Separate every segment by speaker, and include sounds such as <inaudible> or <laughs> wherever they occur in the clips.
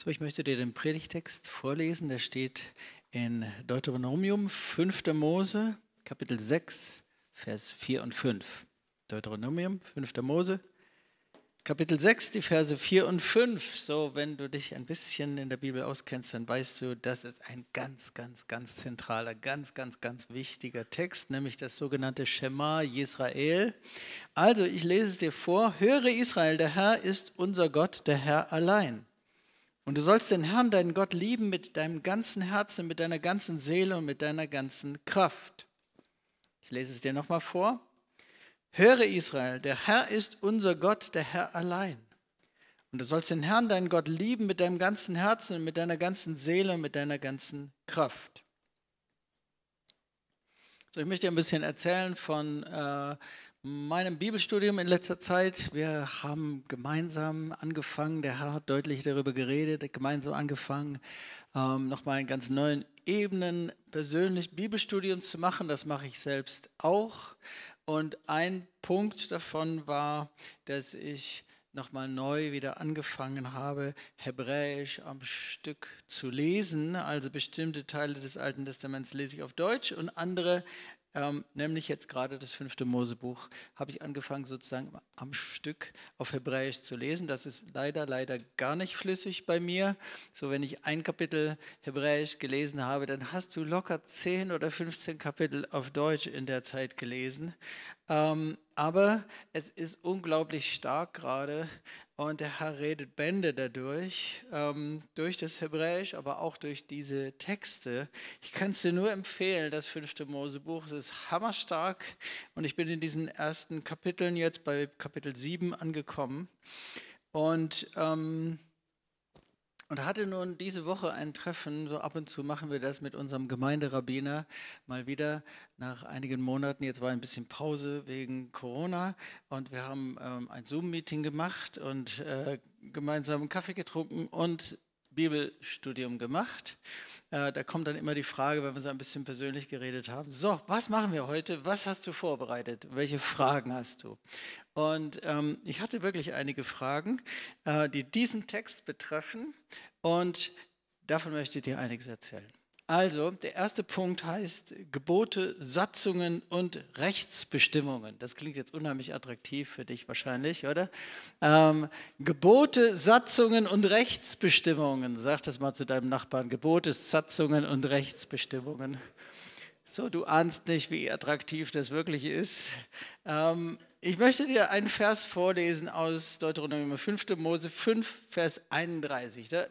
Speaker 1: So, ich möchte dir den Predigtext vorlesen. Der steht in Deuteronomium 5. Mose, Kapitel 6, Vers 4 und 5. Deuteronomium 5. Mose, Kapitel 6, die Verse 4 und 5. So, wenn du dich ein bisschen in der Bibel auskennst, dann weißt du, das ist ein ganz, ganz, ganz zentraler, ganz, ganz, ganz wichtiger Text, nämlich das sogenannte Shema Israel. Also, ich lese es dir vor. Höre Israel, der Herr ist unser Gott, der Herr allein. Und du sollst den Herrn, deinen Gott, lieben mit deinem ganzen Herzen, mit deiner ganzen Seele und mit deiner ganzen Kraft. Ich lese es dir nochmal vor. Höre Israel, der Herr ist unser Gott, der Herr allein. Und du sollst den Herrn, deinen Gott, lieben mit deinem ganzen Herzen und mit deiner ganzen Seele und mit deiner ganzen Kraft. So, ich möchte dir ein bisschen erzählen von äh, meinem Bibelstudium in letzter Zeit. Wir haben gemeinsam angefangen, der Herr hat deutlich darüber geredet, gemeinsam angefangen, ähm, nochmal in ganz neuen Ebenen persönlich Bibelstudium zu machen. Das mache ich selbst auch. Und ein Punkt davon war, dass ich nochmal neu wieder angefangen habe, Hebräisch am Stück zu lesen. Also bestimmte Teile des Alten Testaments lese ich auf Deutsch und andere ähm, nämlich jetzt gerade das fünfte Mosebuch, habe ich angefangen sozusagen am Stück auf Hebräisch zu lesen. Das ist leider, leider gar nicht flüssig bei mir. So, wenn ich ein Kapitel Hebräisch gelesen habe, dann hast du locker 10 oder 15 Kapitel auf Deutsch in der Zeit gelesen. Ähm, aber es ist unglaublich stark gerade und der Herr redet Bände dadurch, ähm, durch das Hebräisch, aber auch durch diese Texte. Ich kann es dir nur empfehlen, das fünfte Mosebuch. Es ist hammerstark und ich bin in diesen ersten Kapiteln jetzt bei Kapitel 7 angekommen. Und ähm, und hatte nun diese Woche ein Treffen, so ab und zu machen wir das mit unserem Gemeinderabbiner mal wieder nach einigen Monaten. Jetzt war ein bisschen Pause wegen Corona und wir haben ähm, ein Zoom-Meeting gemacht und äh, gemeinsam Kaffee getrunken und Bibelstudium gemacht. Äh, da kommt dann immer die Frage, wenn wir so ein bisschen persönlich geredet haben, so, was machen wir heute? Was hast du vorbereitet? Welche Fragen hast du? Und ähm, ich hatte wirklich einige Fragen, äh, die diesen Text betreffen und davon möchte ich dir einiges erzählen. Also, der erste Punkt heißt Gebote, Satzungen und Rechtsbestimmungen. Das klingt jetzt unheimlich attraktiv für dich wahrscheinlich, oder? Ähm, Gebote, Satzungen und Rechtsbestimmungen. Sag das mal zu deinem Nachbarn. Gebote, Satzungen und Rechtsbestimmungen. So, du ahnst nicht, wie attraktiv das wirklich ist. Ähm, ich möchte dir einen Vers vorlesen aus Deuteronomium 5. Mose 5, Vers 31. Da,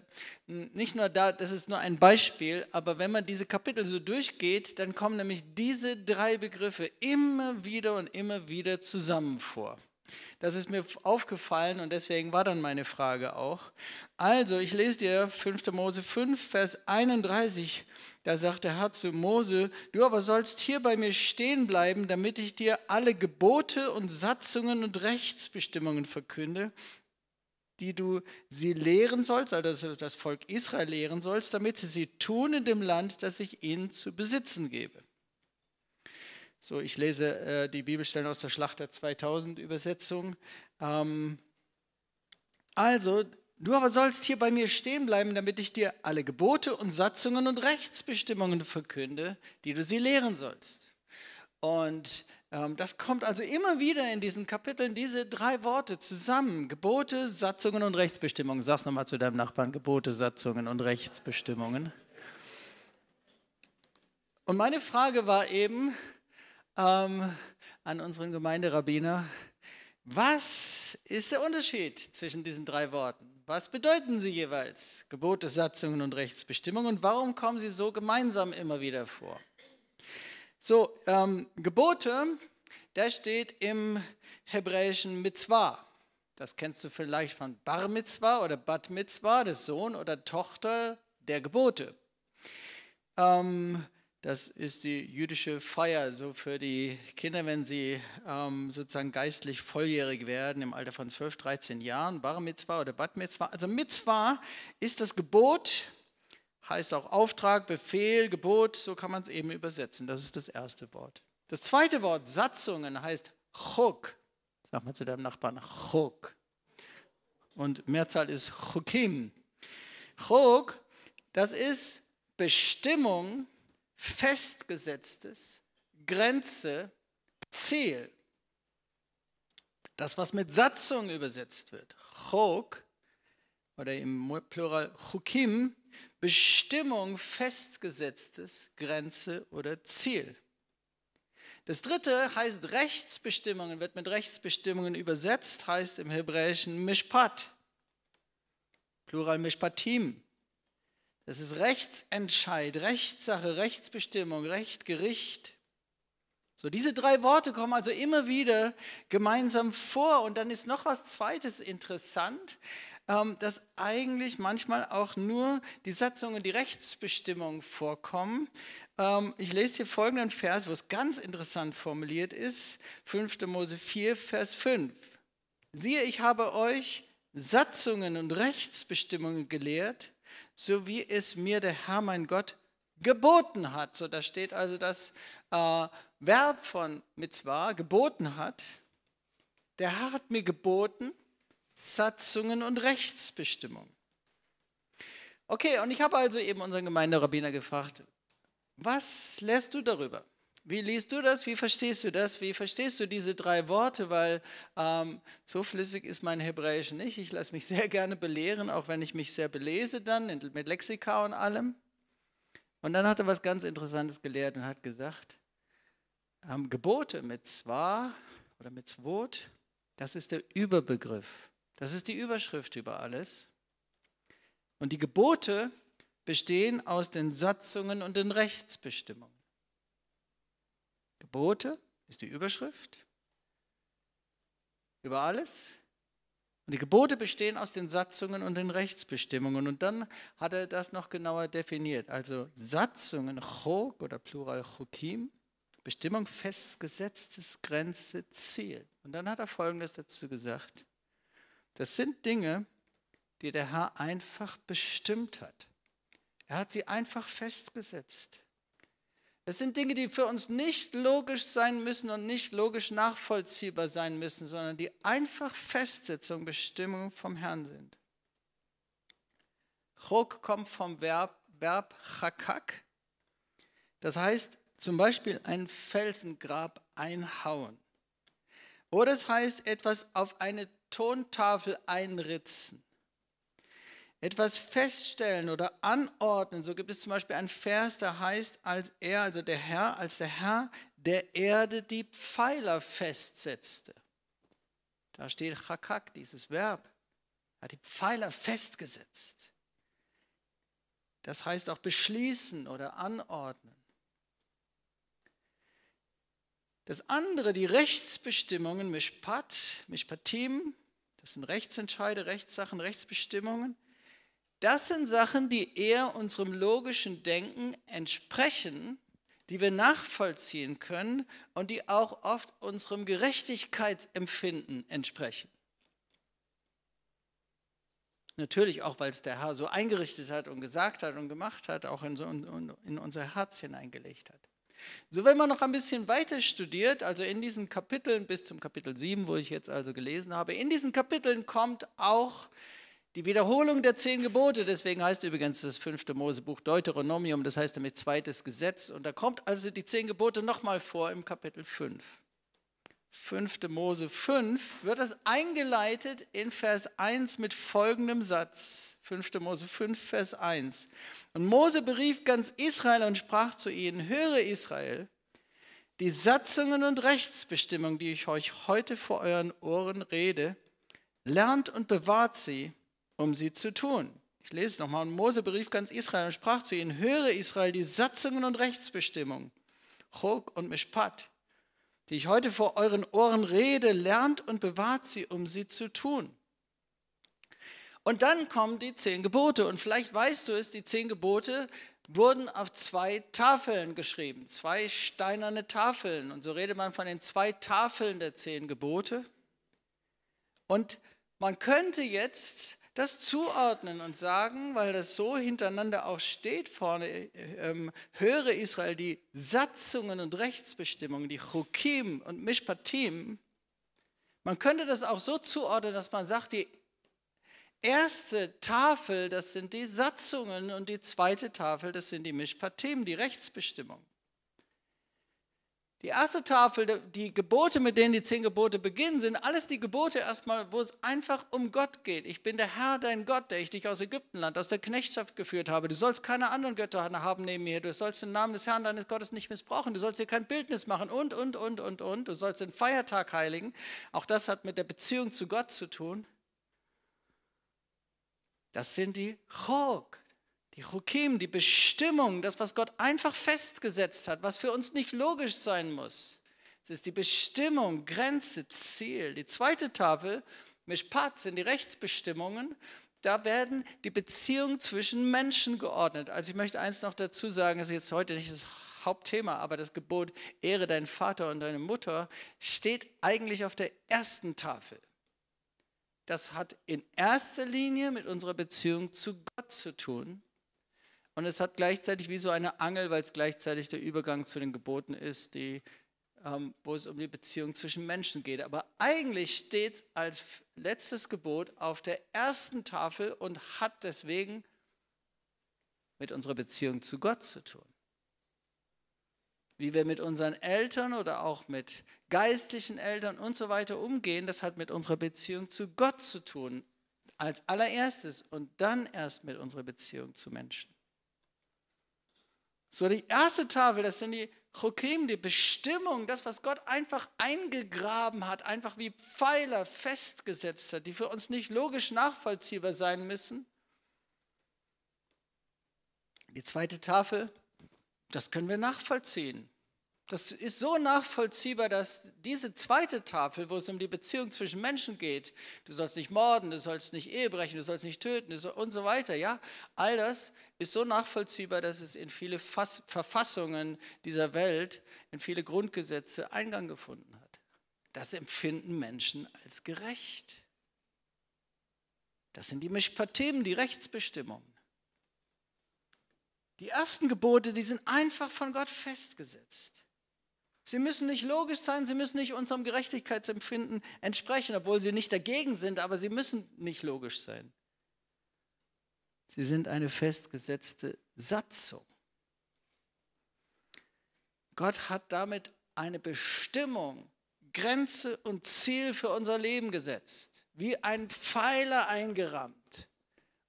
Speaker 1: nicht nur da, das ist nur ein Beispiel, aber wenn man diese Kapitel so durchgeht, dann kommen nämlich diese drei Begriffe immer wieder und immer wieder zusammen vor. Das ist mir aufgefallen und deswegen war dann meine Frage auch. Also, ich lese dir 5. Mose 5, Vers 31. Da sagt der Herr zu Mose, du aber sollst hier bei mir stehen bleiben, damit ich dir alle Gebote und Satzungen und Rechtsbestimmungen verkünde, die du sie lehren sollst, also das Volk Israel lehren sollst, damit sie sie tun in dem Land, das ich ihnen zu besitzen gebe. So, ich lese äh, die Bibelstellen aus der Schlachter 2000 Übersetzung. Ähm, also, Du aber sollst hier bei mir stehen bleiben, damit ich dir alle Gebote und Satzungen und Rechtsbestimmungen verkünde, die du sie lehren sollst. Und ähm, das kommt also immer wieder in diesen Kapiteln, diese drei Worte zusammen. Gebote, Satzungen und Rechtsbestimmungen. Sag's nochmal zu deinem Nachbarn, Gebote, Satzungen und Rechtsbestimmungen. Und meine Frage war eben ähm, an unseren Gemeinderabbiner, was ist der Unterschied zwischen diesen drei Worten? Was bedeuten sie jeweils? Gebote, Satzungen und Rechtsbestimmungen. Und warum kommen sie so gemeinsam immer wieder vor? So, ähm, Gebote, der steht im hebräischen Mitzvah. Das kennst du vielleicht von Bar Mitzvah oder Bat Mitzvah, des Sohn oder Tochter der Gebote. Ähm, das ist die jüdische Feier so für die Kinder, wenn sie ähm, sozusagen geistlich volljährig werden im Alter von 12, 13 Jahren, Bar Mitzvah oder Bat Mitzvah. Also Mitzvah ist das Gebot, heißt auch Auftrag, Befehl, Gebot, so kann man es eben übersetzen. Das ist das erste Wort. Das zweite Wort, Satzungen, heißt Chok. Sag mal zu deinem Nachbarn, Chok. Und Mehrzahl ist Chokim. Chok, das ist Bestimmung, festgesetztes, Grenze, Ziel. Das, was mit Satzung übersetzt wird. Chok oder im Plural Chukim, Bestimmung, festgesetztes, Grenze oder Ziel. Das dritte heißt Rechtsbestimmungen, wird mit Rechtsbestimmungen übersetzt, heißt im Hebräischen Mishpat. Plural Mishpatim. Das ist Rechtsentscheid, Rechtssache, Rechtsbestimmung, Recht, Gericht. So, diese drei Worte kommen also immer wieder gemeinsam vor. Und dann ist noch was Zweites interessant, ähm, dass eigentlich manchmal auch nur die Satzungen, die Rechtsbestimmungen vorkommen. Ähm, ich lese hier folgenden Vers, wo es ganz interessant formuliert ist. 5. Mose 4, Vers 5. Siehe, ich habe euch Satzungen und Rechtsbestimmungen gelehrt, so wie es mir der Herr mein Gott geboten hat. So, da steht also das äh, Verb von Mitzvah, geboten hat. Der Herr hat mir geboten Satzungen und Rechtsbestimmungen. Okay, und ich habe also eben unseren Gemeinderabbiner gefragt, was lässt du darüber? Wie liest du das? Wie verstehst du das? Wie verstehst du diese drei Worte? Weil ähm, so flüssig ist mein Hebräisch nicht. Ich lasse mich sehr <laughs> gerne belehren, auch wenn ich mich sehr belese dann mit Lexika und allem. Und dann hat er was ganz Interessantes gelehrt und hat gesagt, ähm, Gebote mit zwar oder mit zwot, das ist der Überbegriff. Das ist die Überschrift über alles. Und die Gebote bestehen aus den Satzungen und den Rechtsbestimmungen. Gebote ist die Überschrift über alles. Und die Gebote bestehen aus den Satzungen und den Rechtsbestimmungen. Und dann hat er das noch genauer definiert. Also Satzungen, Chok oder Plural Chokim, Bestimmung festgesetztes Grenze, Ziel. Und dann hat er Folgendes dazu gesagt. Das sind Dinge, die der Herr einfach bestimmt hat. Er hat sie einfach festgesetzt. Es sind Dinge, die für uns nicht logisch sein müssen und nicht logisch nachvollziehbar sein müssen, sondern die einfach Festsetzung, Bestimmung vom Herrn sind. Chok kommt vom Verb, Verb chakak. Das heißt zum Beispiel ein Felsengrab einhauen. Oder es heißt etwas auf eine Tontafel einritzen etwas feststellen oder anordnen. So gibt es zum Beispiel einen Vers, der heißt, als er, also der Herr, als der Herr der Erde die Pfeiler festsetzte. Da steht Chakak, dieses Verb. Er hat die Pfeiler festgesetzt. Das heißt auch beschließen oder anordnen. Das andere, die Rechtsbestimmungen, Mishpat, Mishpatim, das sind Rechtsentscheide, Rechtssachen, Rechtsbestimmungen. Das sind Sachen, die eher unserem logischen Denken entsprechen, die wir nachvollziehen können und die auch oft unserem Gerechtigkeitsempfinden entsprechen. Natürlich auch, weil es der Herr so eingerichtet hat und gesagt hat und gemacht hat, auch in, so, in unser Herz hineingelegt hat. So, wenn man noch ein bisschen weiter studiert, also in diesen Kapiteln bis zum Kapitel 7, wo ich jetzt also gelesen habe, in diesen Kapiteln kommt auch die Wiederholung der zehn Gebote, deswegen heißt übrigens das fünfte Mosebuch Deuteronomium, das heißt damit zweites Gesetz. Und da kommt also die zehn Gebote nochmal vor im Kapitel 5. 5. Mose 5 wird das eingeleitet in Vers 1 mit folgendem Satz. 5. Mose 5, Vers 1. Und Mose berief ganz Israel und sprach zu ihnen, höre Israel, die Satzungen und Rechtsbestimmungen, die ich euch heute vor euren Ohren rede, lernt und bewahrt sie, um sie zu tun. Ich lese es nochmal. Und Mose berief ganz Israel und sprach zu ihnen, höre Israel die Satzungen und Rechtsbestimmungen, Chok und Mishpat, die ich heute vor euren Ohren rede, lernt und bewahrt sie, um sie zu tun. Und dann kommen die zehn Gebote. Und vielleicht weißt du es, die zehn Gebote wurden auf zwei Tafeln geschrieben, zwei steinerne Tafeln. Und so redet man von den zwei Tafeln der zehn Gebote. Und man könnte jetzt das zuordnen und sagen, weil das so hintereinander auch steht vorne, ähm, höre Israel die Satzungen und Rechtsbestimmungen, die Chukim und Mishpatim. Man könnte das auch so zuordnen, dass man sagt, die erste Tafel, das sind die Satzungen und die zweite Tafel, das sind die Mishpatim, die Rechtsbestimmungen. Die erste Tafel, die Gebote, mit denen die zehn Gebote beginnen, sind alles die Gebote erstmal, wo es einfach um Gott geht. Ich bin der Herr, dein Gott, der ich dich aus Ägyptenland, aus der Knechtschaft geführt habe. Du sollst keine anderen Götter haben neben mir. Du sollst den Namen des Herrn, deines Gottes nicht missbrauchen. Du sollst dir kein Bildnis machen und, und, und, und, und. Du sollst den Feiertag heiligen. Auch das hat mit der Beziehung zu Gott zu tun. Das sind die Chok, die Chukim, die Bestimmung, das, was Gott einfach festgesetzt hat, was für uns nicht logisch sein muss. Es ist die Bestimmung, Grenze, Ziel. Die zweite Tafel, Mishpat, sind die Rechtsbestimmungen. Da werden die Beziehungen zwischen Menschen geordnet. Also ich möchte eins noch dazu sagen, das ist jetzt heute nicht das Hauptthema, aber das Gebot, ehre deinen Vater und deine Mutter, steht eigentlich auf der ersten Tafel. Das hat in erster Linie mit unserer Beziehung zu Gott zu tun. Und es hat gleichzeitig wie so eine Angel, weil es gleichzeitig der Übergang zu den Geboten ist, die, ähm, wo es um die Beziehung zwischen Menschen geht. Aber eigentlich steht als letztes Gebot auf der ersten Tafel und hat deswegen mit unserer Beziehung zu Gott zu tun. Wie wir mit unseren Eltern oder auch mit geistlichen Eltern und so weiter umgehen, das hat mit unserer Beziehung zu Gott zu tun. Als allererstes und dann erst mit unserer Beziehung zu Menschen. So, die erste Tafel, das sind die Chokim, die Bestimmung, das, was Gott einfach eingegraben hat, einfach wie Pfeiler festgesetzt hat, die für uns nicht logisch nachvollziehbar sein müssen. Die zweite Tafel, das können wir nachvollziehen. Das ist so nachvollziehbar, dass diese zweite Tafel, wo es um die Beziehung zwischen Menschen geht, du sollst nicht morden, du sollst nicht Ehe brechen, du sollst nicht töten und so weiter, ja, all das ist so nachvollziehbar, dass es in viele Fass Verfassungen dieser Welt, in viele Grundgesetze Eingang gefunden hat. Das empfinden Menschen als gerecht. Das sind die Mishpatim, die Rechtsbestimmungen. Die ersten Gebote, die sind einfach von Gott festgesetzt. Sie müssen nicht logisch sein, sie müssen nicht unserem Gerechtigkeitsempfinden entsprechen, obwohl sie nicht dagegen sind, aber sie müssen nicht logisch sein. Sie sind eine festgesetzte Satzung. Gott hat damit eine Bestimmung, Grenze und Ziel für unser Leben gesetzt, wie ein Pfeiler eingerammt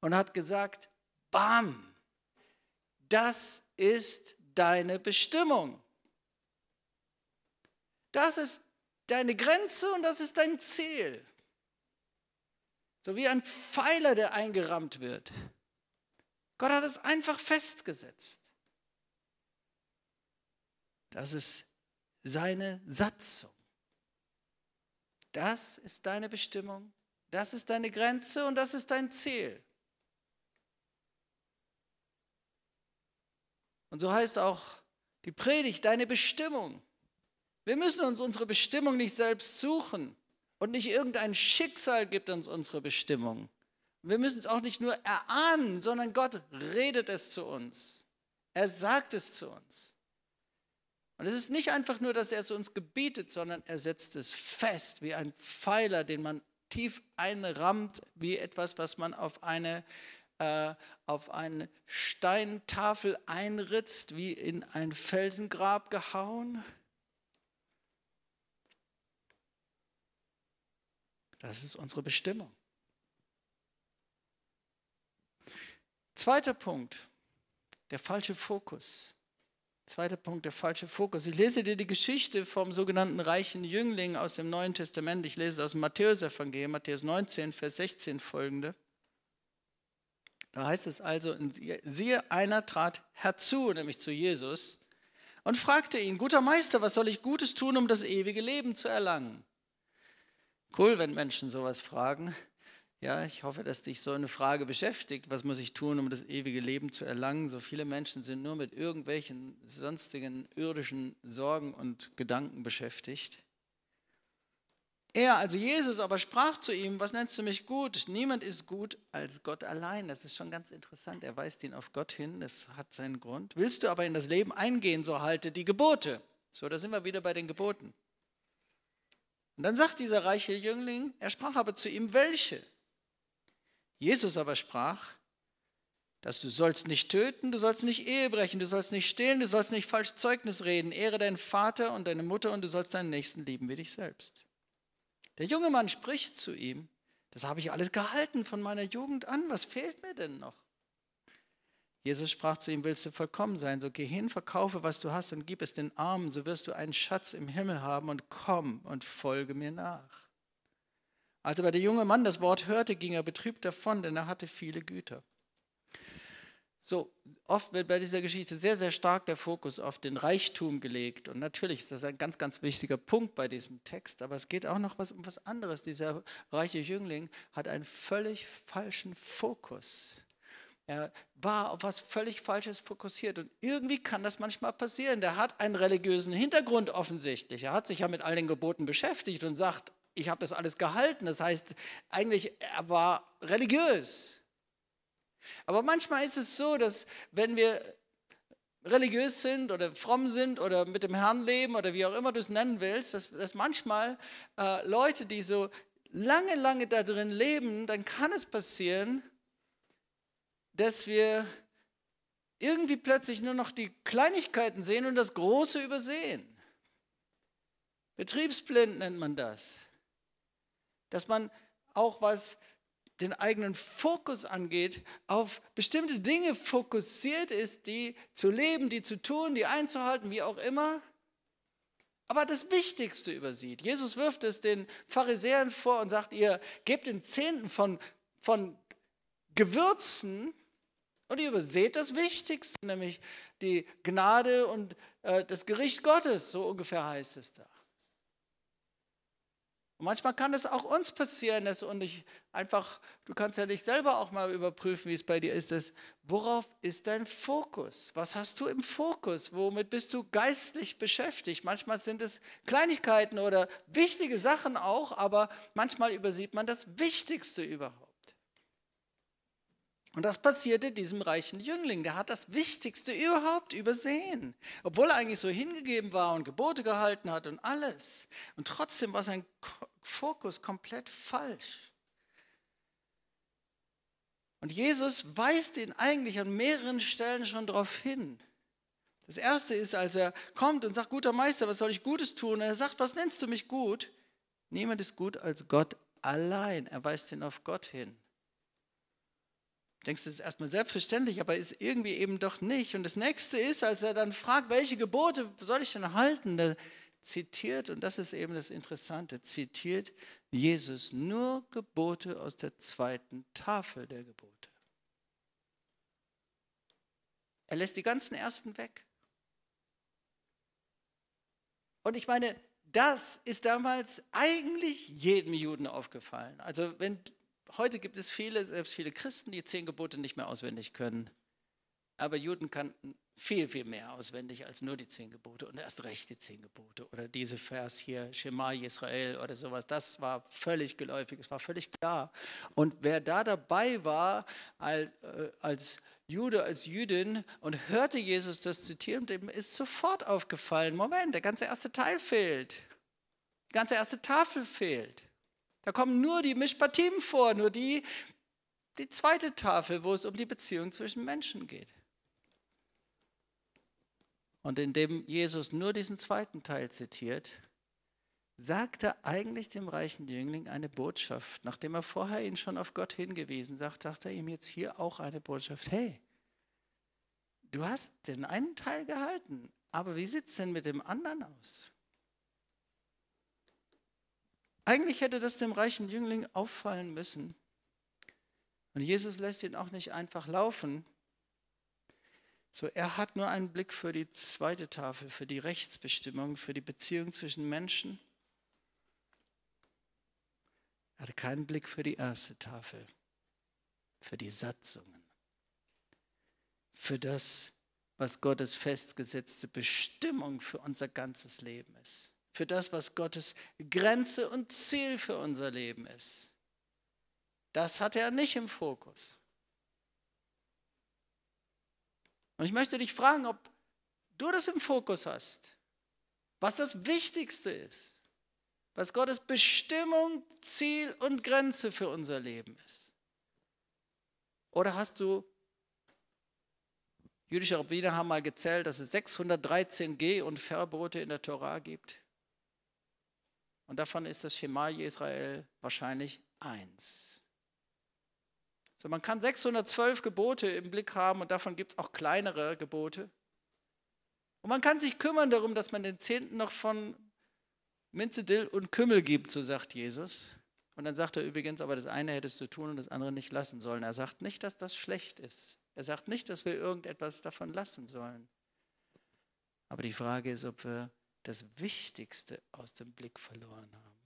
Speaker 1: und hat gesagt, bam, das ist deine Bestimmung. Das ist deine Grenze und das ist dein Ziel. So wie ein Pfeiler, der eingerammt wird. Gott hat es einfach festgesetzt. Das ist seine Satzung. Das ist deine Bestimmung, das ist deine Grenze und das ist dein Ziel. Und so heißt auch die Predigt, deine Bestimmung. Wir müssen uns unsere Bestimmung nicht selbst suchen und nicht irgendein Schicksal gibt uns unsere Bestimmung. Wir müssen es auch nicht nur erahnen, sondern Gott redet es zu uns. Er sagt es zu uns. Und es ist nicht einfach nur, dass er es uns gebietet, sondern er setzt es fest wie ein Pfeiler, den man tief einrammt, wie etwas, was man auf eine, äh, auf eine Steintafel einritzt, wie in ein Felsengrab gehauen. Das ist unsere Bestimmung. Zweiter Punkt, der falsche Fokus. Zweiter Punkt, der falsche Fokus. Ich lese dir die Geschichte vom sogenannten reichen Jüngling aus dem Neuen Testament. Ich lese aus dem Matthäus-Evangelium, Matthäus 19, Vers 16 folgende. Da heißt es also, siehe, einer trat herzu, nämlich zu Jesus, und fragte ihn, guter Meister, was soll ich Gutes tun, um das ewige Leben zu erlangen? Cool, wenn Menschen sowas fragen. Ja, ich hoffe, dass dich so eine Frage beschäftigt. Was muss ich tun, um das ewige Leben zu erlangen? So viele Menschen sind nur mit irgendwelchen sonstigen irdischen Sorgen und Gedanken beschäftigt. Er, also Jesus, aber sprach zu ihm, was nennst du mich gut? Niemand ist gut als Gott allein. Das ist schon ganz interessant. Er weist ihn auf Gott hin, das hat seinen Grund. Willst du aber in das Leben eingehen, so halte die Gebote. So, da sind wir wieder bei den Geboten. Und dann sagt dieser reiche Jüngling, er sprach aber zu ihm, welche? Jesus aber sprach, dass du sollst nicht töten, du sollst nicht Ehe brechen, du sollst nicht stehlen, du sollst nicht falsch Zeugnis reden, ehre deinen Vater und deine Mutter und du sollst deinen Nächsten lieben wie dich selbst. Der junge Mann spricht zu ihm, das habe ich alles gehalten von meiner Jugend an, was fehlt mir denn noch? Jesus sprach zu ihm, willst du vollkommen sein, so geh hin, verkaufe, was du hast und gib es den Armen, so wirst du einen Schatz im Himmel haben und komm und folge mir nach. Als aber der junge Mann das Wort hörte, ging er betrübt davon, denn er hatte viele Güter. So, oft wird bei dieser Geschichte sehr, sehr stark der Fokus auf den Reichtum gelegt. Und natürlich ist das ein ganz, ganz wichtiger Punkt bei diesem Text. Aber es geht auch noch was, um was anderes. Dieser reiche Jüngling hat einen völlig falschen Fokus. Er war auf was völlig Falsches fokussiert. Und irgendwie kann das manchmal passieren. Der hat einen religiösen Hintergrund offensichtlich. Er hat sich ja mit all den Geboten beschäftigt und sagt, ich habe das alles gehalten. Das heißt, eigentlich, er war religiös. Aber manchmal ist es so, dass wenn wir religiös sind oder fromm sind oder mit dem Herrn leben oder wie auch immer du es nennen willst, dass, dass manchmal äh, Leute, die so lange, lange da drin leben, dann kann es passieren, dass wir irgendwie plötzlich nur noch die Kleinigkeiten sehen und das Große übersehen. Betriebsblind nennt man das. Dass man auch was den eigenen Fokus angeht, auf bestimmte Dinge fokussiert ist, die zu leben, die zu tun, die einzuhalten, wie auch immer, aber das Wichtigste übersieht. Jesus wirft es den Pharisäern vor und sagt, ihr gebt den Zehnten von, von Gewürzen und ihr überseht das Wichtigste, nämlich die Gnade und äh, das Gericht Gottes, so ungefähr heißt es da. Und manchmal kann es auch uns passieren, dass und ich einfach, du kannst ja dich selber auch mal überprüfen, wie es bei dir ist, dass, worauf ist dein Fokus? Was hast du im Fokus? Womit bist du geistlich beschäftigt? Manchmal sind es Kleinigkeiten oder wichtige Sachen auch, aber manchmal übersieht man das Wichtigste überhaupt. Und das passierte diesem reichen Jüngling. Der hat das Wichtigste überhaupt übersehen. Obwohl er eigentlich so hingegeben war und Gebote gehalten hat und alles. Und trotzdem war sein Fokus komplett falsch. Und Jesus weist ihn eigentlich an mehreren Stellen schon darauf hin. Das erste ist, als er kommt und sagt, guter Meister, was soll ich Gutes tun? Und er sagt, was nennst du mich gut? Niemand ist gut als Gott allein. Er weist ihn auf Gott hin denkst du, das ist erstmal selbstverständlich, aber ist irgendwie eben doch nicht. Und das nächste ist, als er dann fragt, welche Gebote soll ich denn halten, da zitiert, und das ist eben das Interessante, zitiert Jesus nur Gebote aus der zweiten Tafel der Gebote. Er lässt die ganzen ersten weg. Und ich meine, das ist damals eigentlich jedem Juden aufgefallen. Also wenn heute gibt es viele, selbst viele Christen, die zehn Gebote nicht mehr auswendig können. Aber Juden kannten viel, viel mehr auswendig als nur die zehn Gebote und erst recht die zehn Gebote. Oder diese Vers hier, Shema Israel oder sowas, das war völlig geläufig, es war völlig klar. Und wer da dabei war als, äh, als Jude, als Jüdin und hörte Jesus das zitieren, dem ist sofort aufgefallen, Moment, der ganze erste Teil fehlt. Die ganze erste Tafel fehlt. Da kommen nur die Mishpatim vor, nur die, die zweite Tafel, wo es um die Beziehung zwischen Menschen geht. Und indem Jesus nur diesen zweiten Teil zitiert, sagt er eigentlich dem reichen Jüngling eine Botschaft. Nachdem er vorher ihn schon auf Gott hingewiesen sagt, sagt er ihm jetzt hier auch eine Botschaft. Hey, du hast den einen Teil gehalten, aber wie sieht es denn mit dem anderen aus? Eigentlich hätte das dem reichen Jüngling auffallen müssen. Und Jesus lässt ihn auch nicht einfach laufen. So, er hat nur einen Blick für die zweite Tafel, für die Rechtsbestimmung, für die Beziehung zwischen Menschen. Er hatte keinen Blick für die erste Tafel, für die Satzungen, für das, was Gottes festgesetzte Bestimmung für unser ganzes Leben ist für das, was Gottes Grenze und Ziel für unser Leben ist. Das hat er nicht im Fokus. Und ich möchte dich fragen, ob du das im Fokus hast, was das Wichtigste ist, was Gottes Bestimmung, Ziel und Grenze für unser Leben ist. Oder hast du, jüdische Rabbiner haben mal gezählt, dass es 613 Geh- und Verbote in der Torah gibt. Und davon ist das Schema Israel wahrscheinlich eins. So, man kann 612 Gebote im Blick haben und davon gibt es auch kleinere Gebote. Und man kann sich kümmern darum, dass man den Zehnten noch von Minze, Dill und Kümmel gibt, so sagt Jesus. Und dann sagt er übrigens, aber das eine hättest du tun und das andere nicht lassen sollen. Er sagt nicht, dass das schlecht ist. Er sagt nicht, dass wir irgendetwas davon lassen sollen. Aber die Frage ist, ob wir das Wichtigste aus dem Blick verloren haben.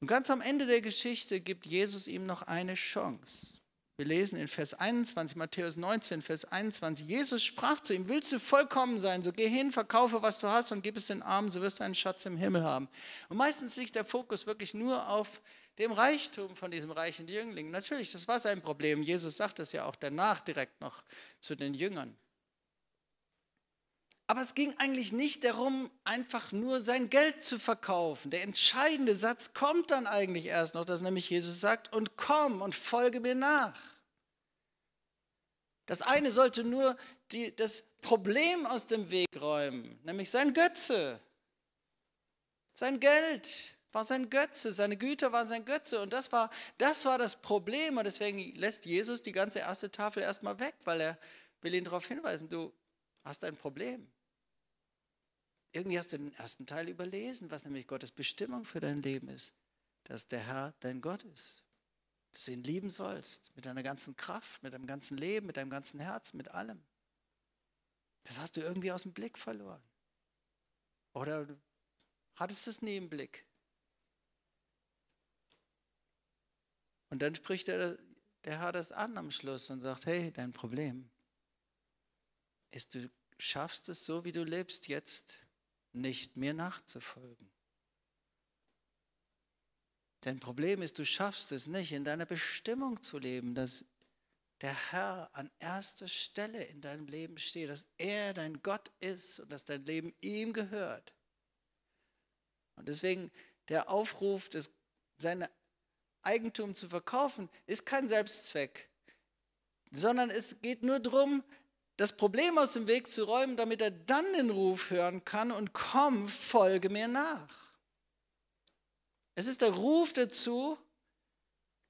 Speaker 1: Und ganz am Ende der Geschichte gibt Jesus ihm noch eine Chance. Wir lesen in Vers 21, Matthäus 19, Vers 21, Jesus sprach zu ihm, willst du vollkommen sein, so geh hin, verkaufe, was du hast und gib es den Armen, so wirst du einen Schatz im Himmel haben. Und meistens liegt der Fokus wirklich nur auf dem Reichtum von diesem reichen Jüngling. Natürlich, das war sein Problem. Jesus sagt es ja auch danach direkt noch zu den Jüngern. Aber es ging eigentlich nicht darum, einfach nur sein Geld zu verkaufen. Der entscheidende Satz kommt dann eigentlich erst noch, dass nämlich Jesus sagt, und komm und folge mir nach. Das eine sollte nur die, das Problem aus dem Weg räumen, nämlich sein Götze. Sein Geld war sein Götze, seine Güter waren sein Götze. Und das war, das war das Problem. Und deswegen lässt Jesus die ganze erste Tafel erstmal weg, weil er will ihn darauf hinweisen, du hast ein Problem. Irgendwie hast du den ersten Teil überlesen, was nämlich Gottes Bestimmung für dein Leben ist. Dass der Herr dein Gott ist. Dass du ihn lieben sollst. Mit deiner ganzen Kraft, mit deinem ganzen Leben, mit deinem ganzen Herz, mit allem. Das hast du irgendwie aus dem Blick verloren. Oder hattest du es nie im Blick? Und dann spricht der, der Herr das an am Schluss und sagt, hey, dein Problem ist, du schaffst es so, wie du lebst jetzt, nicht mir nachzufolgen. Dein Problem ist, du schaffst es nicht, in deiner Bestimmung zu leben, dass der Herr an erster Stelle in deinem Leben steht, dass er dein Gott ist und dass dein Leben ihm gehört. Und deswegen der Aufruf, das, sein Eigentum zu verkaufen, ist kein Selbstzweck, sondern es geht nur darum, das Problem aus dem Weg zu räumen, damit er dann den Ruf hören kann und komm, folge mir nach. Es ist der Ruf dazu,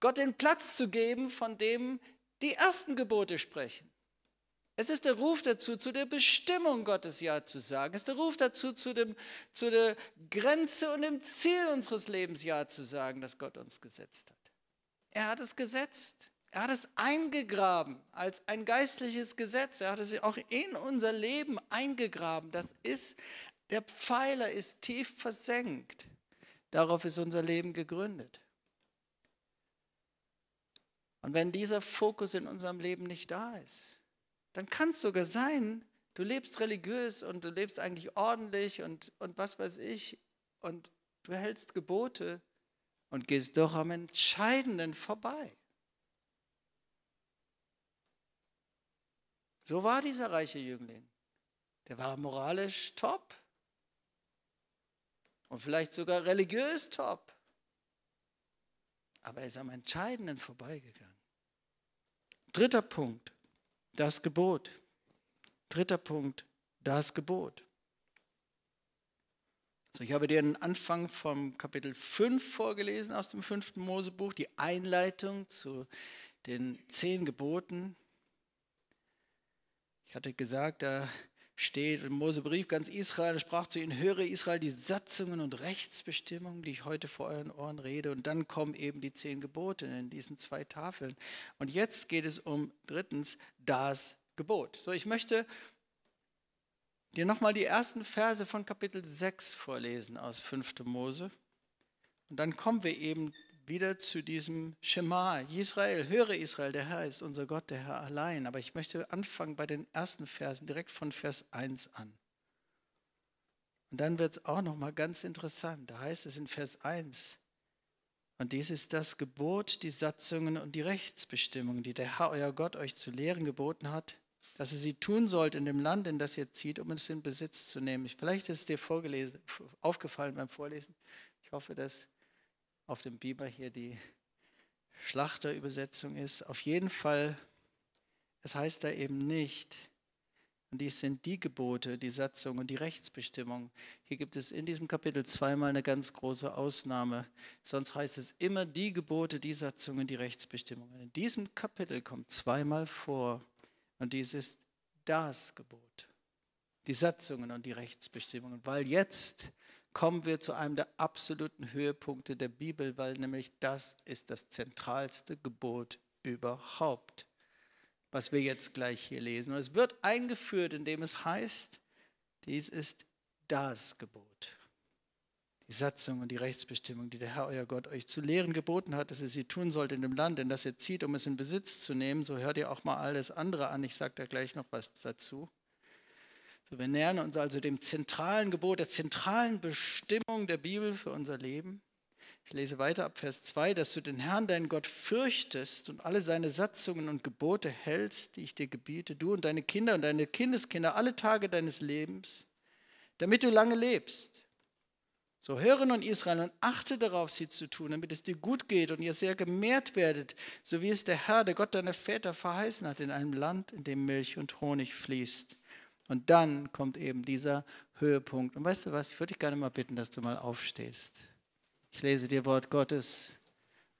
Speaker 1: Gott den Platz zu geben, von dem die ersten Gebote sprechen. Es ist der Ruf dazu, zu der Bestimmung Gottes Ja zu sagen. Es ist der Ruf dazu, zu, dem, zu der Grenze und dem Ziel unseres Lebens Ja zu sagen, das Gott uns gesetzt hat. Er hat es gesetzt. Er hat es eingegraben als ein geistliches Gesetz. Er hat es auch in unser Leben eingegraben. Das ist, der Pfeiler ist tief versenkt. Darauf ist unser Leben gegründet. Und wenn dieser Fokus in unserem Leben nicht da ist, dann kann es sogar sein, du lebst religiös und du lebst eigentlich ordentlich und, und was weiß ich und du hältst Gebote und gehst doch am Entscheidenden vorbei. So war dieser reiche Jüngling. Der war moralisch top. Und vielleicht sogar religiös top. Aber er ist am Entscheidenden vorbeigegangen. Dritter Punkt, das Gebot. Dritter Punkt, das Gebot. So, ich habe dir den Anfang vom Kapitel 5 vorgelesen aus dem fünften Mosebuch, die Einleitung zu den zehn Geboten. Ich hatte gesagt, da steht im Mosebrief, ganz Israel sprach zu ihnen, höre Israel die Satzungen und Rechtsbestimmungen, die ich heute vor euren Ohren rede. Und dann kommen eben die zehn Gebote in diesen zwei Tafeln. Und jetzt geht es um drittens das Gebot. So, ich möchte dir nochmal die ersten Verse von Kapitel 6 vorlesen aus 5. Mose. Und dann kommen wir eben wieder zu diesem Schema. Israel, höre Israel, der Herr ist unser Gott, der Herr allein. Aber ich möchte anfangen bei den ersten Versen, direkt von Vers 1 an. Und dann wird es auch nochmal ganz interessant. Da heißt es in Vers 1, und dies ist das Gebot, die Satzungen und die Rechtsbestimmungen, die der Herr, euer Gott, euch zu lehren geboten hat, dass ihr sie tun sollt in dem Land, in das ihr zieht, um es in Besitz zu nehmen. Vielleicht ist es dir vorgelesen, aufgefallen beim Vorlesen. Ich hoffe, dass auf dem Biber hier die Schlachterübersetzung ist. Auf jeden Fall, es heißt da eben nicht, und dies sind die Gebote, die Satzungen und die Rechtsbestimmungen. Hier gibt es in diesem Kapitel zweimal eine ganz große Ausnahme. Sonst heißt es immer die Gebote, die Satzungen, die Rechtsbestimmungen. In diesem Kapitel kommt zweimal vor und dies ist das Gebot. Die Satzungen und die Rechtsbestimmungen. Weil jetzt kommen wir zu einem der absoluten Höhepunkte der Bibel, weil nämlich das ist das zentralste Gebot überhaupt was wir jetzt gleich hier lesen. Und es wird eingeführt, indem es heißt, dies ist das Gebot. Die Satzung und die Rechtsbestimmung, die der Herr, euer Gott, euch zu lehren geboten hat, dass ihr sie tun sollt in dem Land, in das ihr zieht, um es in Besitz zu nehmen. So hört ihr auch mal alles andere an. Ich sage da gleich noch was dazu. So, wir nähern uns also dem zentralen Gebot, der zentralen Bestimmung der Bibel für unser Leben. Ich lese weiter ab Vers 2, dass du den Herrn, deinen Gott, fürchtest und alle seine Satzungen und Gebote hältst, die ich dir gebiete, du und deine Kinder und deine Kindeskinder alle Tage deines Lebens, damit du lange lebst. So höre nun Israel und achte darauf, sie zu tun, damit es dir gut geht und ihr sehr gemehrt werdet, so wie es der Herr, der Gott deiner Väter verheißen hat, in einem Land, in dem Milch und Honig fließt. Und dann kommt eben dieser Höhepunkt. Und weißt du was, ich würde dich gerne mal bitten, dass du mal aufstehst. Ich lese dir Wort Gottes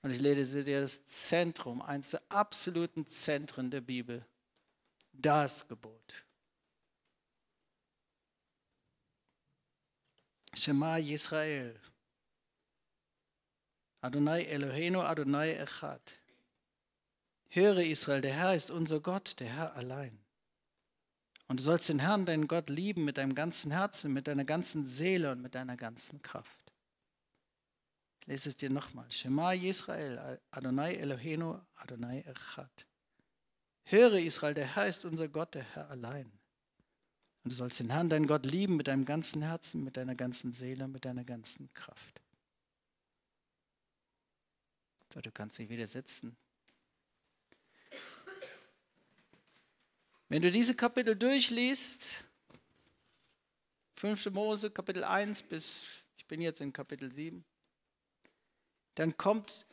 Speaker 1: und ich lese dir das Zentrum, eines der absoluten Zentren der Bibel, das Gebot. Shema Yisrael. Adonai Eloheinu, Adonai Echad. Höre Israel, der Herr ist unser Gott, der Herr allein. Und du sollst den Herrn, deinen Gott, lieben mit deinem ganzen Herzen, mit deiner ganzen Seele und mit deiner ganzen Kraft. Lese es dir nochmal. Shema Yisrael, Adonai Eloheinu, Adonai Echad. Höre Israel, der Herr ist unser Gott, der Herr allein. Und du sollst den Herrn, deinen Gott, lieben mit deinem ganzen Herzen, mit deiner ganzen Seele, mit deiner ganzen Kraft. So, du kannst dich wieder setzen. Wenn du diese Kapitel durchliest, 5. Mose, Kapitel 1 bis, ich bin jetzt in Kapitel 7, dann kommt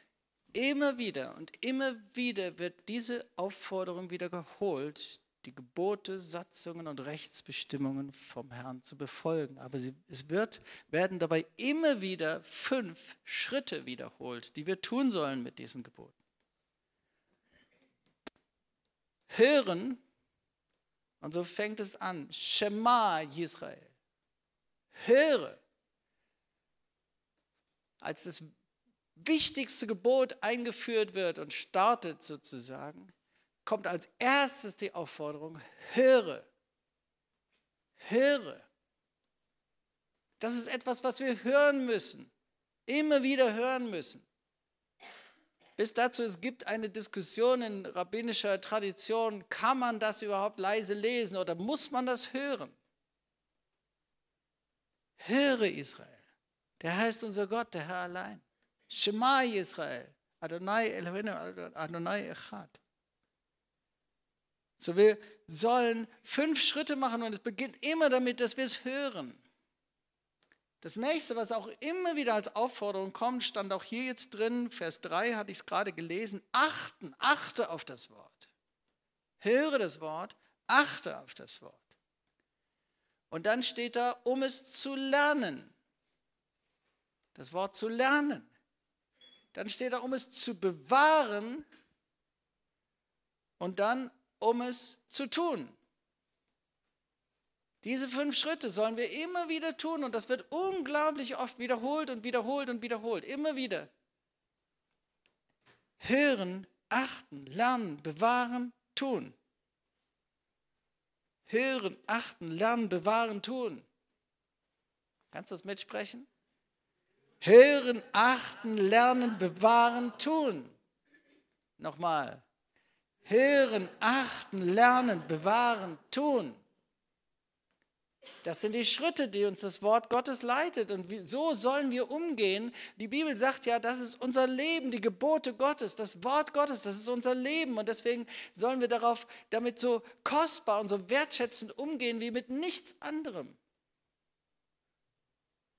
Speaker 1: immer wieder und immer wieder wird diese Aufforderung wiederholt, die Gebote, Satzungen und Rechtsbestimmungen vom Herrn zu befolgen. Aber es wird, werden dabei immer wieder fünf Schritte wiederholt, die wir tun sollen mit diesen Geboten. Hören, und so fängt es an, Shema Israel. Höre. Als das wichtigste Gebot eingeführt wird und startet sozusagen, kommt als erstes die Aufforderung, höre, höre. Das ist etwas, was wir hören müssen, immer wieder hören müssen. Bis dazu, es gibt eine Diskussion in rabbinischer Tradition, kann man das überhaupt leise lesen oder muss man das hören? Höre Israel, der heißt unser Gott, der Herr allein. Shema Israel, Adonai Elohim, Adonai Echad. So, wir sollen fünf Schritte machen und es beginnt immer damit, dass wir es hören. Das nächste, was auch immer wieder als Aufforderung kommt, stand auch hier jetzt drin, Vers 3 hatte ich es gerade gelesen, achten, achte auf das Wort. Höre das Wort, achte auf das Wort. Und dann steht da, um es zu lernen. Das Wort zu lernen. Dann steht da, um es zu bewahren und dann, um es zu tun. Diese fünf Schritte sollen wir immer wieder tun und das wird unglaublich oft wiederholt und wiederholt und wiederholt. Immer wieder. Hören, achten, lernen, bewahren, tun. Hören, achten, lernen, bewahren, tun. Kannst du das mitsprechen? Hören, achten, lernen, bewahren, tun. Nochmal. Hören, achten, lernen, bewahren, tun. Das sind die Schritte, die uns das Wort Gottes leitet. Und so sollen wir umgehen. Die Bibel sagt ja, das ist unser Leben, die Gebote Gottes, das Wort Gottes, das ist unser Leben. Und deswegen sollen wir darauf, damit so kostbar und so wertschätzend umgehen wie mit nichts anderem.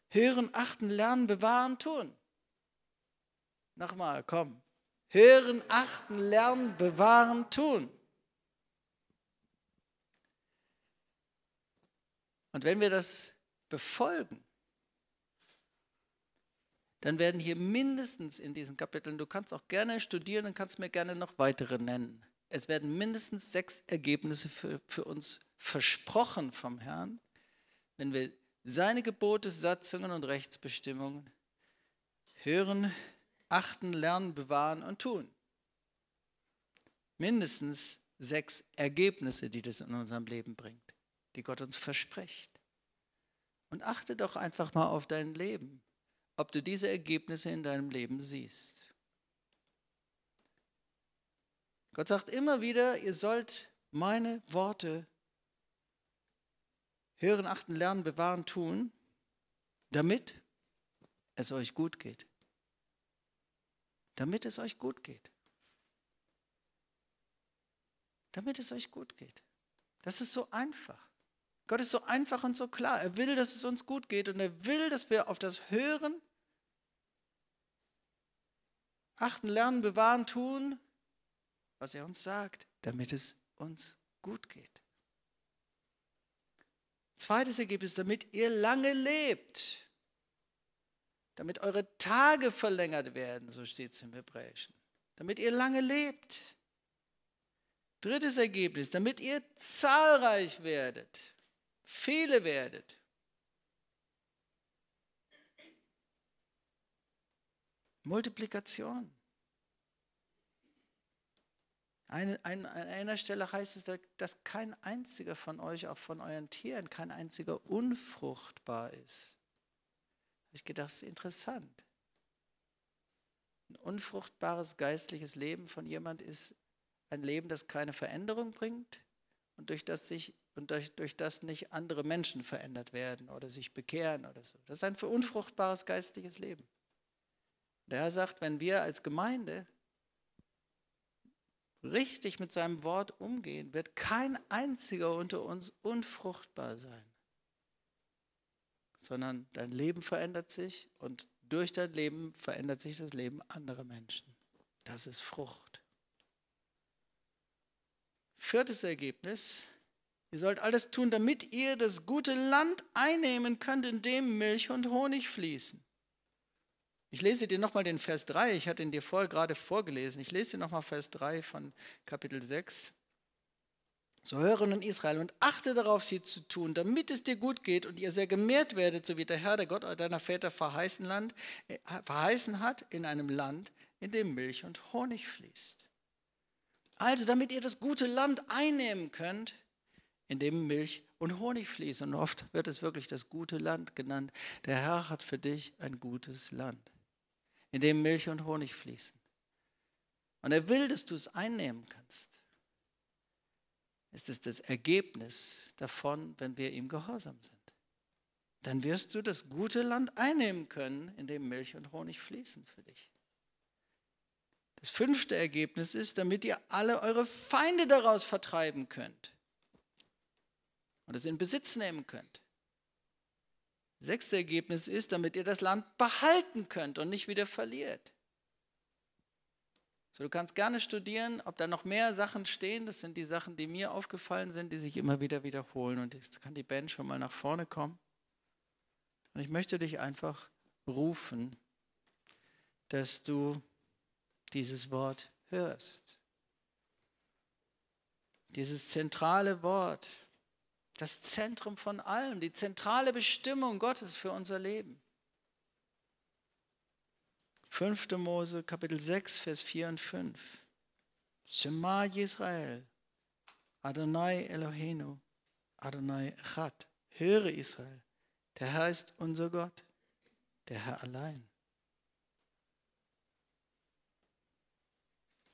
Speaker 1: Hören, achten, lernen, bewahren, tun. Nochmal, komm. Hören, achten, lernen, bewahren, tun. Und wenn wir das befolgen, dann werden hier mindestens in diesen Kapiteln, du kannst auch gerne studieren und kannst mir gerne noch weitere nennen, es werden mindestens sechs Ergebnisse für, für uns versprochen vom Herrn, wenn wir seine Gebote, Satzungen und Rechtsbestimmungen hören, achten, lernen, bewahren und tun. Mindestens sechs Ergebnisse, die das in unserem Leben bringt, die Gott uns verspricht. Und achte doch einfach mal auf dein Leben, ob du diese Ergebnisse in deinem Leben siehst. Gott sagt immer wieder, ihr sollt meine Worte hören, achten, lernen, bewahren, tun, damit es euch gut geht. Damit es euch gut geht. Damit es euch gut geht. Das ist so einfach. Gott ist so einfach und so klar. Er will, dass es uns gut geht und er will, dass wir auf das Hören, Achten, Lernen, Bewahren, Tun, was er uns sagt, damit es uns gut geht. Zweites Ergebnis, damit ihr lange lebt, damit eure Tage verlängert werden, so steht es im Hebräischen, damit ihr lange lebt. Drittes Ergebnis, damit ihr zahlreich werdet, viele werdet. Multiplikation. An einer Stelle heißt es, dass kein einziger von euch, auch von euren Tieren, kein einziger unfruchtbar ist. Habe ich gedacht, das ist interessant. Ein unfruchtbares geistliches Leben von jemand ist ein Leben, das keine Veränderung bringt und durch das sich und durch, durch das nicht andere Menschen verändert werden oder sich bekehren oder so. Das ist ein unfruchtbares geistliches Leben. Der Herr sagt, wenn wir als Gemeinde richtig mit seinem Wort umgehen, wird kein einziger unter uns unfruchtbar sein, sondern dein Leben verändert sich und durch dein Leben verändert sich das Leben anderer Menschen. Das ist Frucht. Viertes Ergebnis. Ihr sollt alles tun, damit ihr das gute Land einnehmen könnt, in dem Milch und Honig fließen. Ich lese dir nochmal den Vers 3, ich hatte ihn dir vorher gerade vorgelesen. Ich lese dir nochmal Vers 3 von Kapitel 6. So höre nun Israel und achte darauf, sie zu tun, damit es dir gut geht und ihr sehr gemehrt werdet, so wie der Herr, der Gott deiner Väter verheißen, Land, äh, verheißen hat, in einem Land, in dem Milch und Honig fließt. Also, damit ihr das gute Land einnehmen könnt, in dem Milch und Honig fließt. Und oft wird es wirklich das gute Land genannt. Der Herr hat für dich ein gutes Land in dem Milch und Honig fließen. Und er will, dass du es einnehmen kannst. Es ist das Ergebnis davon, wenn wir ihm gehorsam sind. Dann wirst du das gute Land einnehmen können, in dem Milch und Honig fließen für dich. Das fünfte Ergebnis ist, damit ihr alle eure Feinde daraus vertreiben könnt und es in Besitz nehmen könnt. Sechste Ergebnis ist, damit ihr das Land behalten könnt und nicht wieder verliert. So, du kannst gerne studieren, ob da noch mehr Sachen stehen. Das sind die Sachen, die mir aufgefallen sind, die sich immer wieder wiederholen. Und jetzt kann die Band schon mal nach vorne kommen. Und ich möchte dich einfach rufen, dass du dieses Wort hörst. Dieses zentrale Wort, das Zentrum von allem, die zentrale Bestimmung Gottes für unser Leben. 5. Mose, Kapitel 6, Vers 4 und 5. Shema Yisrael, Adonai Eloheinu, Adonai Echad. Höre Israel, der Herr ist unser Gott, der Herr allein.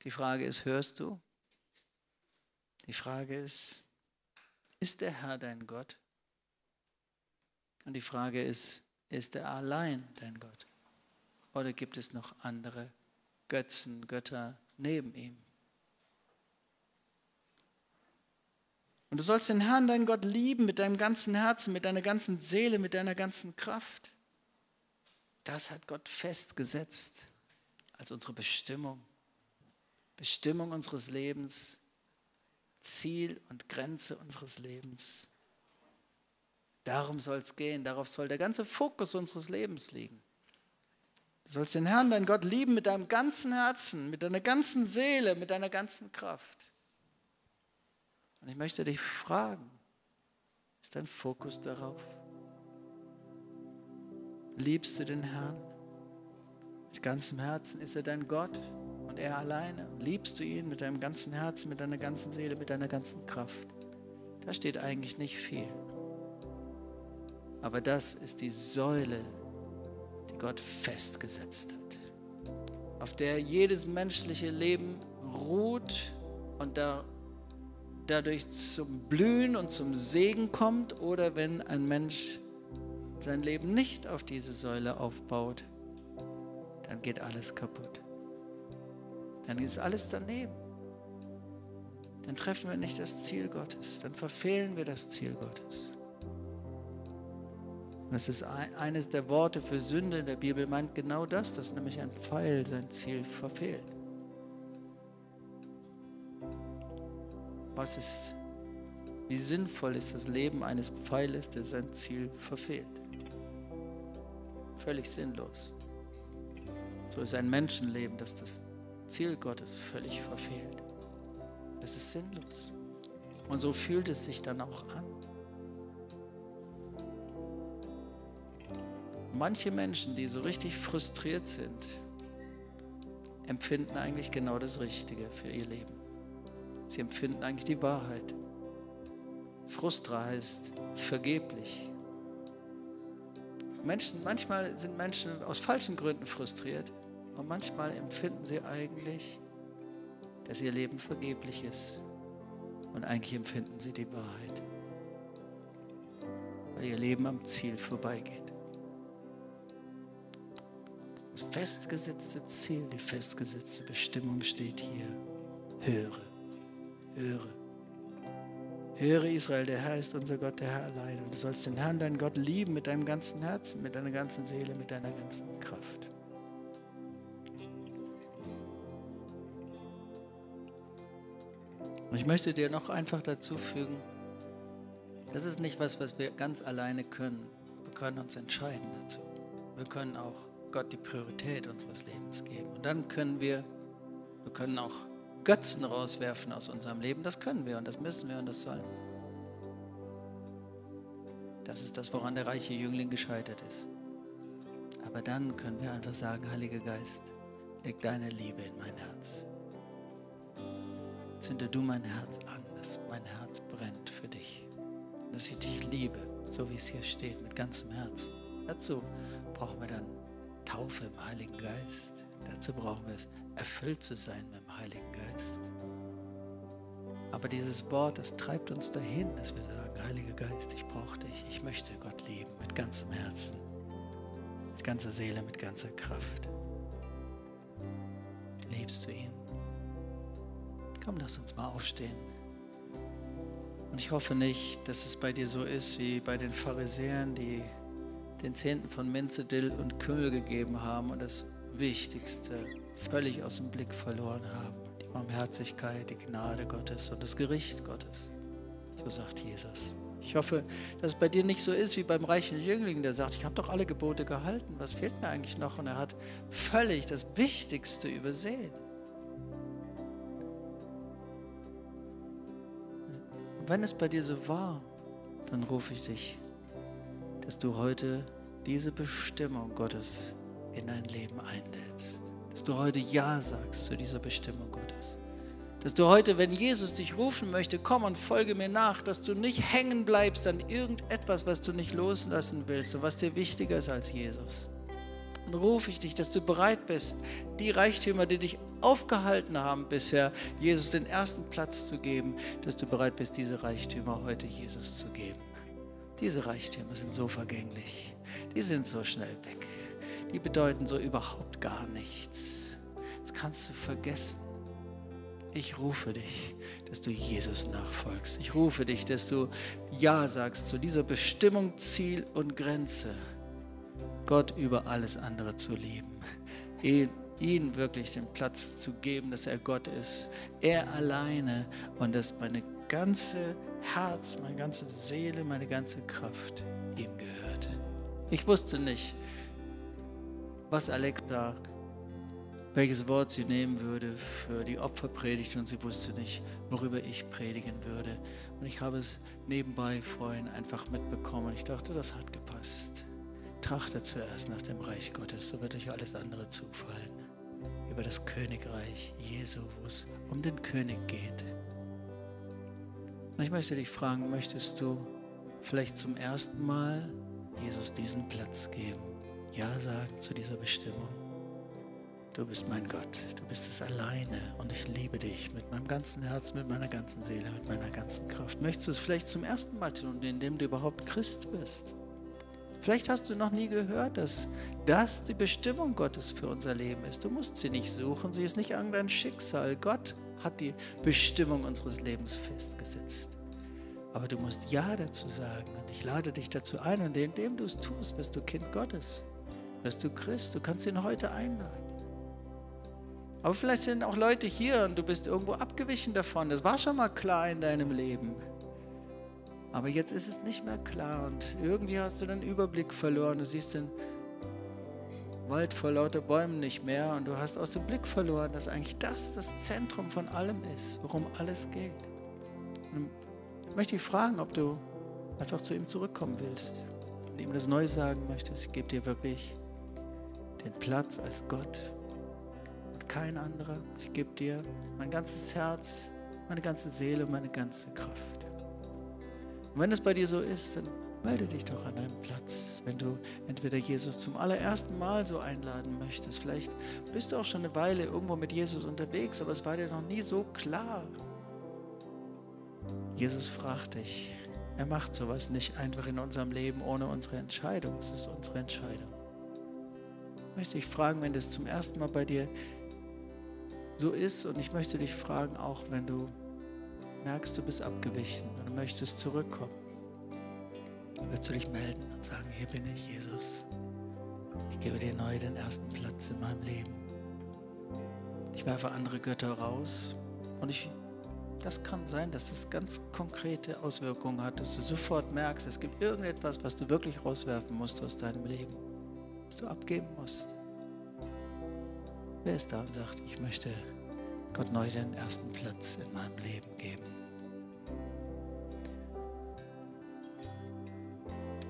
Speaker 1: Die Frage ist, hörst du? Die Frage ist, ist der Herr dein Gott? Und die Frage ist, ist er allein dein Gott? Oder gibt es noch andere Götzen, Götter neben ihm? Und du sollst den Herrn, deinen Gott, lieben mit deinem ganzen Herzen, mit deiner ganzen Seele, mit deiner ganzen Kraft. Das hat Gott festgesetzt als unsere Bestimmung. Bestimmung unseres Lebens, Ziel und Grenze unseres Lebens. Darum soll es gehen, darauf soll der ganze Fokus unseres Lebens liegen. Du sollst den Herrn, dein Gott, lieben mit deinem ganzen Herzen, mit deiner ganzen Seele, mit deiner ganzen Kraft. Und ich möchte dich fragen, ist dein Fokus darauf? Liebst du den Herrn? Mit ganzem Herzen ist er dein Gott er alleine. Liebst du ihn mit deinem ganzen Herzen, mit deiner ganzen Seele, mit deiner ganzen Kraft? Da steht eigentlich nicht viel. Aber das ist die Säule, die Gott festgesetzt hat, auf der jedes menschliche Leben ruht und da, dadurch zum Blühen und zum Segen kommt oder wenn ein Mensch sein Leben nicht auf diese Säule aufbaut, dann geht alles kaputt. Dann ist alles daneben. Dann treffen wir nicht das Ziel Gottes, dann verfehlen wir das Ziel Gottes. Und das ist eines der Worte für Sünde in der Bibel, meint genau das, dass nämlich ein Pfeil sein Ziel verfehlt. Was ist, wie sinnvoll ist das Leben eines Pfeiles, der sein Ziel verfehlt? Völlig sinnlos. So ist ein Menschenleben, das das Ziel Gottes völlig verfehlt. Es ist sinnlos. Und so fühlt es sich dann auch an. manche Menschen, die so richtig frustriert sind, empfinden eigentlich genau das Richtige für ihr Leben. Sie empfinden eigentlich die Wahrheit. Frustra heißt vergeblich. Menschen, manchmal sind Menschen aus falschen Gründen frustriert und manchmal empfinden sie eigentlich, dass ihr Leben vergeblich ist. Und eigentlich empfinden sie die Wahrheit, weil ihr Leben am Ziel vorbeigeht festgesetzte Ziel, die festgesetzte Bestimmung steht hier. Höre, höre. Höre Israel, der Herr ist unser Gott, der Herr allein. Und du sollst den Herrn, deinen Gott, lieben mit deinem ganzen Herzen, mit deiner ganzen Seele, mit deiner ganzen Kraft. Und ich möchte dir noch einfach dazu fügen, das ist nicht was, was wir ganz alleine können. Wir können uns entscheiden dazu. Wir können auch Gott die Priorität unseres Lebens geben. Und dann können wir, wir können auch Götzen rauswerfen aus unserem Leben. Das können wir und das müssen wir und das sollen. Das ist das, woran der reiche Jüngling gescheitert ist. Aber dann können wir einfach sagen, Heiliger Geist, leg deine Liebe in mein Herz. Zünde du mein Herz an, dass mein Herz brennt für dich. Dass ich dich liebe, so wie es hier steht, mit ganzem Herzen. Dazu brauchen wir dann Taufe im Heiligen Geist. Dazu brauchen wir es, erfüllt zu sein mit dem Heiligen Geist. Aber dieses Wort, das treibt uns dahin, dass wir sagen, Heiliger Geist, ich brauche dich. Ich möchte Gott lieben mit ganzem Herzen, mit ganzer Seele, mit ganzer Kraft. Liebst du ihn? Komm, lass uns mal aufstehen. Und ich hoffe nicht, dass es bei dir so ist wie bei den Pharisäern, die den Zehnten von Minze, Dill und Kümmel gegeben haben und das Wichtigste völlig aus dem Blick verloren haben. Die Barmherzigkeit, die Gnade Gottes und das Gericht Gottes. So sagt Jesus. Ich hoffe, dass es bei dir nicht so ist wie beim reichen Jüngling, der sagt, ich habe doch alle Gebote gehalten, was fehlt mir eigentlich noch? Und er hat völlig das Wichtigste übersehen. Wenn es bei dir so war, dann rufe ich dich dass du heute diese Bestimmung Gottes in dein Leben einlädst. Dass du heute Ja sagst zu dieser Bestimmung Gottes. Dass du heute, wenn Jesus dich rufen möchte, komm und folge mir nach, dass du nicht hängen bleibst an irgendetwas, was du nicht loslassen willst und was dir wichtiger ist als Jesus. Dann rufe ich dich, dass du bereit bist, die Reichtümer, die dich aufgehalten haben bisher, Jesus den ersten Platz zu geben, dass du bereit bist, diese Reichtümer heute Jesus zu geben. Diese Reichtümer sind so vergänglich. Die sind so schnell weg. Die bedeuten so überhaupt gar nichts. Das kannst du vergessen. Ich rufe dich, dass du Jesus nachfolgst. Ich rufe dich, dass du Ja sagst zu dieser Bestimmung, Ziel und Grenze, Gott über alles andere zu lieben. Ihn ihn wirklich den Platz zu geben, dass er Gott ist. Er alleine und dass meine ganze Herz, meine ganze Seele, meine ganze Kraft ihm gehört. Ich wusste nicht, was Alexa, welches Wort sie nehmen würde für die Opferpredigt und sie wusste nicht, worüber ich predigen würde. Und ich habe es nebenbei vorhin einfach mitbekommen und ich dachte, das hat gepasst. Trachtet zuerst nach dem Reich Gottes, so wird euch alles andere zufallen. Über das Königreich Jesu, wo es um den König geht. Und ich möchte dich fragen, möchtest du vielleicht zum ersten Mal Jesus diesen Platz geben? Ja sagen zu dieser Bestimmung. Du bist mein Gott, du bist es alleine und ich liebe dich mit meinem ganzen Herzen, mit meiner ganzen Seele, mit meiner ganzen Kraft. Möchtest du es vielleicht zum ersten Mal tun, indem du überhaupt Christ bist? Vielleicht hast du noch nie gehört, dass das die Bestimmung Gottes für unser Leben ist. Du musst sie nicht suchen, sie ist nicht irgendein Schicksal. Gott hat die Bestimmung unseres Lebens festgesetzt. Aber du musst Ja dazu sagen und ich lade dich dazu ein und indem du es tust, wirst du Kind Gottes, wirst du Christ, du kannst ihn heute einladen. Aber vielleicht sind auch Leute hier und du bist irgendwo abgewichen davon. Das war schon mal klar in deinem Leben. Aber jetzt ist es nicht mehr klar und irgendwie hast du den Überblick verloren. Du siehst den Wald vor lauter Bäumen nicht mehr und du hast aus dem Blick verloren, dass eigentlich das das Zentrum von allem ist, worum alles geht. Und ich möchte dich fragen, ob du einfach zu ihm zurückkommen willst und ihm das neu sagen möchtest. Ich gebe dir wirklich den Platz als Gott und kein anderer. Ich gebe dir mein ganzes Herz, meine ganze Seele, meine ganze Kraft. Und wenn es bei dir so ist, dann melde dich doch an deinem Platz. Wenn du entweder Jesus zum allerersten Mal so einladen möchtest, vielleicht bist du auch schon eine Weile irgendwo mit Jesus unterwegs, aber es war dir noch nie so klar. Jesus fragt dich. Er macht sowas nicht einfach in unserem Leben ohne unsere Entscheidung. Es ist unsere Entscheidung. Ich möchte dich fragen, wenn das zum ersten Mal bei dir so ist, und ich möchte dich fragen, auch wenn du merkst, du bist abgewichen möchtest zurückkommen, würdest du dich melden und sagen, hier bin ich, Jesus. Ich gebe dir neu den ersten Platz in meinem Leben. Ich werfe andere Götter raus und ich, das kann sein, dass es ganz konkrete Auswirkungen hat, dass du sofort merkst, es gibt irgendetwas, was du wirklich rauswerfen musst aus deinem Leben, was du abgeben musst. Wer ist da und sagt, ich möchte Gott neu den ersten Platz in meinem Leben geben?